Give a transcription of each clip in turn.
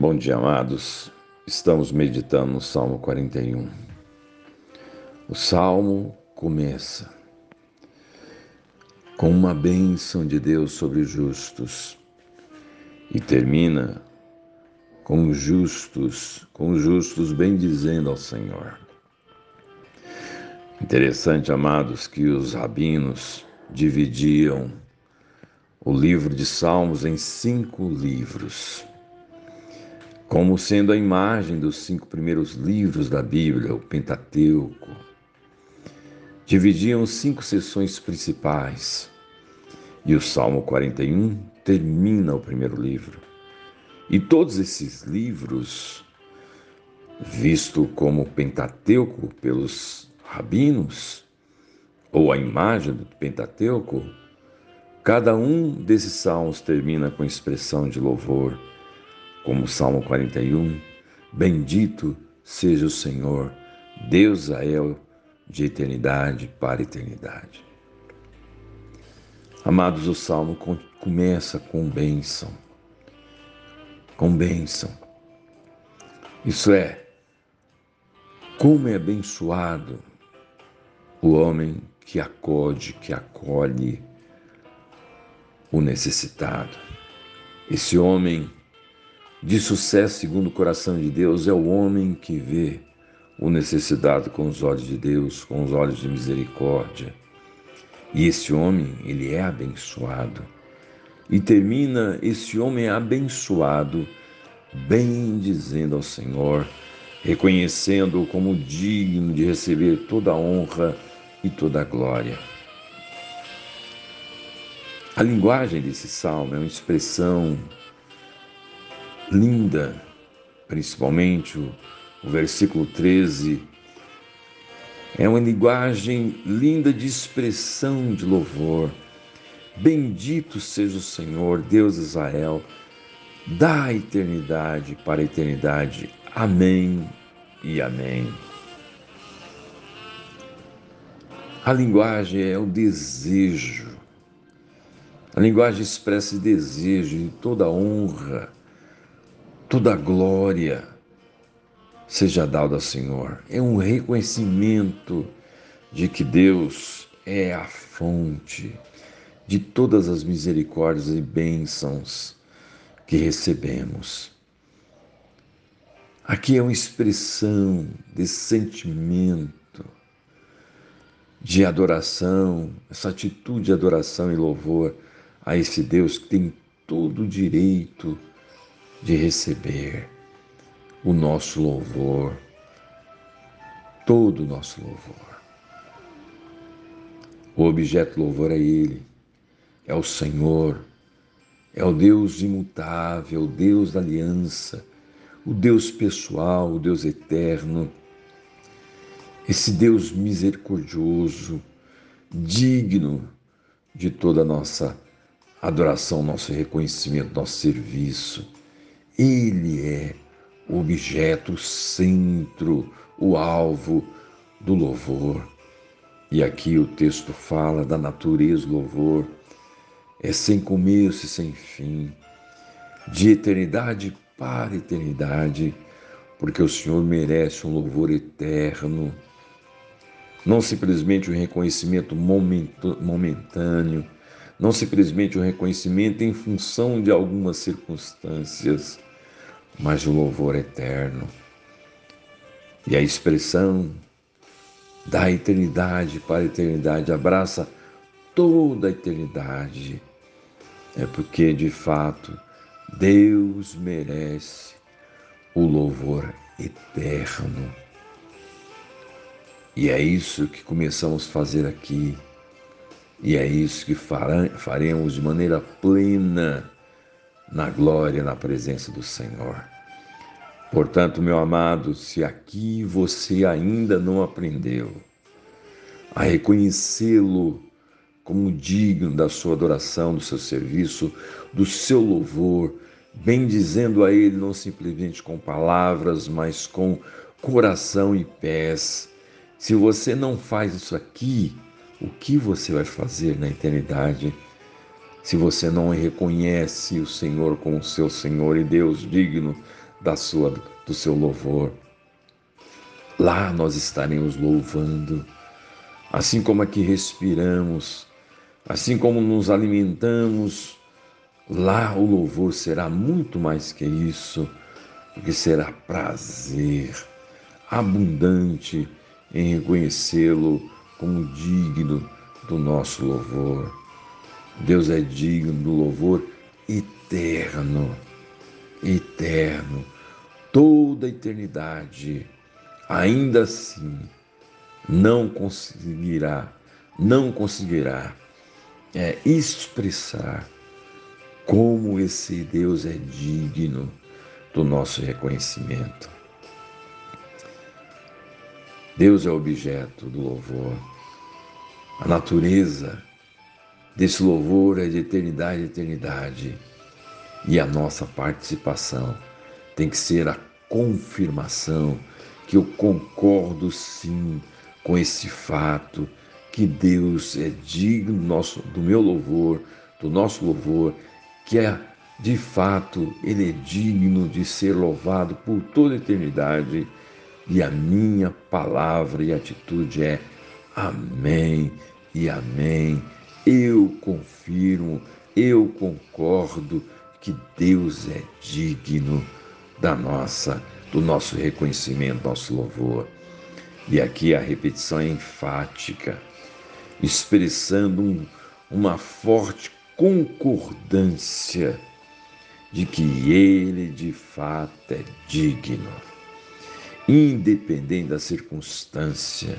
Bom dia, amados. Estamos meditando no Salmo 41. O salmo começa com uma bênção de Deus sobre os justos e termina com os justos, com os justos bendizendo ao Senhor. Interessante, amados, que os rabinos dividiam o livro de Salmos em cinco livros como sendo a imagem dos cinco primeiros livros da Bíblia, o Pentateuco. Dividiam cinco sessões principais e o Salmo 41 termina o primeiro livro. E todos esses livros, visto como Pentateuco pelos rabinos, ou a imagem do Pentateuco, cada um desses salmos termina com expressão de louvor como o Salmo 41, bendito seja o Senhor, Deus Israel, de eternidade para eternidade. Amados, o Salmo começa com bênção, com bênção. Isso é, como é abençoado o homem que acode, que acolhe o necessitado. Esse homem de sucesso segundo o coração de Deus é o homem que vê o necessitado com os olhos de Deus, com os olhos de misericórdia. E esse homem, ele é abençoado. E termina esse homem abençoado, bem dizendo ao Senhor, reconhecendo-o como digno de receber toda a honra e toda a glória. A linguagem desse salmo é uma expressão linda, principalmente o, o versículo 13. É uma linguagem linda de expressão de louvor. Bendito seja o Senhor, Deus de Israel, da eternidade para a eternidade. Amém e amém. A linguagem é o desejo. A linguagem expressa desejo de toda honra toda glória seja dada ao Senhor. É um reconhecimento de que Deus é a fonte de todas as misericórdias e bênçãos que recebemos. Aqui é uma expressão desse sentimento de adoração, essa atitude de adoração e louvor a esse Deus que tem todo o direito de receber o nosso louvor, todo o nosso louvor. O objeto louvor é Ele, é o Senhor, é o Deus imutável, o Deus da aliança, o Deus pessoal, o Deus eterno, esse Deus misericordioso, digno de toda a nossa adoração, nosso reconhecimento, nosso serviço ele é o objeto, o centro, o alvo do louvor. E aqui o texto fala da natureza do louvor, é sem começo e sem fim, de eternidade para eternidade, porque o Senhor merece um louvor eterno, não simplesmente um reconhecimento momentâneo, não simplesmente um reconhecimento em função de algumas circunstâncias, mas o louvor eterno. E a expressão da eternidade para a eternidade abraça toda a eternidade. É porque, de fato, Deus merece o louvor eterno. E é isso que começamos a fazer aqui. E é isso que faremos de maneira plena na glória, na presença do Senhor. Portanto, meu amado, se aqui você ainda não aprendeu a reconhecê-lo como digno da sua adoração, do seu serviço, do seu louvor, bendizendo a Ele não simplesmente com palavras, mas com coração e pés. Se você não faz isso aqui, o que você vai fazer na eternidade? Se você não reconhece o Senhor como seu Senhor e Deus digno da sua do seu louvor. Lá nós estaremos louvando, assim como aqui respiramos, assim como nos alimentamos, lá o louvor será muito mais que isso, porque será prazer abundante em reconhecê-lo como digno do nosso louvor. Deus é digno do louvor eterno, eterno, toda a eternidade. Ainda assim, não conseguirá, não conseguirá é, expressar como esse Deus é digno do nosso reconhecimento. Deus é objeto do louvor. A natureza desse louvor é de eternidade a eternidade. E a nossa participação tem que ser a confirmação que eu concordo sim com esse fato que Deus é digno nosso, do meu louvor, do nosso louvor, que é de fato Ele é digno de ser louvado por toda a eternidade. E a minha palavra e atitude é Amém e Amém. Eu confirmo, eu concordo que Deus é digno da nossa, do nosso reconhecimento, nosso louvor. E aqui a repetição é enfática, expressando um, uma forte concordância de que Ele de fato é digno, independente da circunstância,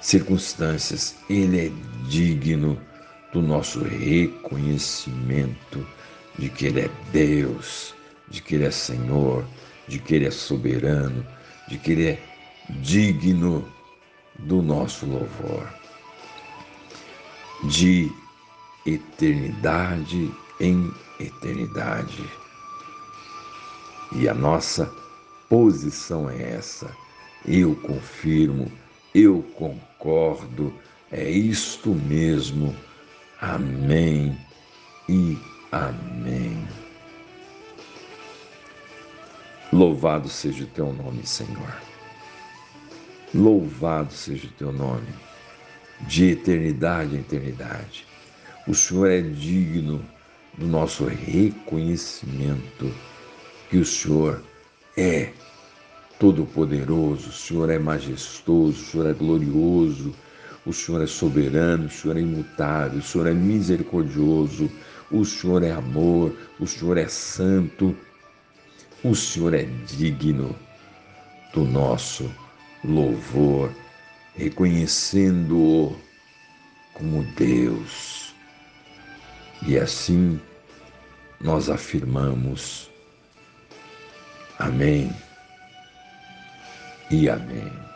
circunstâncias, Ele é digno do nosso reconhecimento de que Ele é Deus, de que Ele é Senhor, de que Ele é soberano, de que Ele é digno do nosso louvor. De eternidade em eternidade. E a nossa posição é essa. Eu confirmo, eu concordo, é isto mesmo. Amém e amém. Louvado seja o teu nome, Senhor. Louvado seja o teu nome, de eternidade em eternidade. O Senhor é digno do nosso reconhecimento que o Senhor é todo-poderoso, o Senhor é majestoso, o Senhor é glorioso, o Senhor é soberano, o Senhor é imutável, o Senhor é misericordioso, o Senhor é amor, o Senhor é santo, o Senhor é digno do nosso louvor, reconhecendo-o como Deus. E assim nós afirmamos. Amém e amém.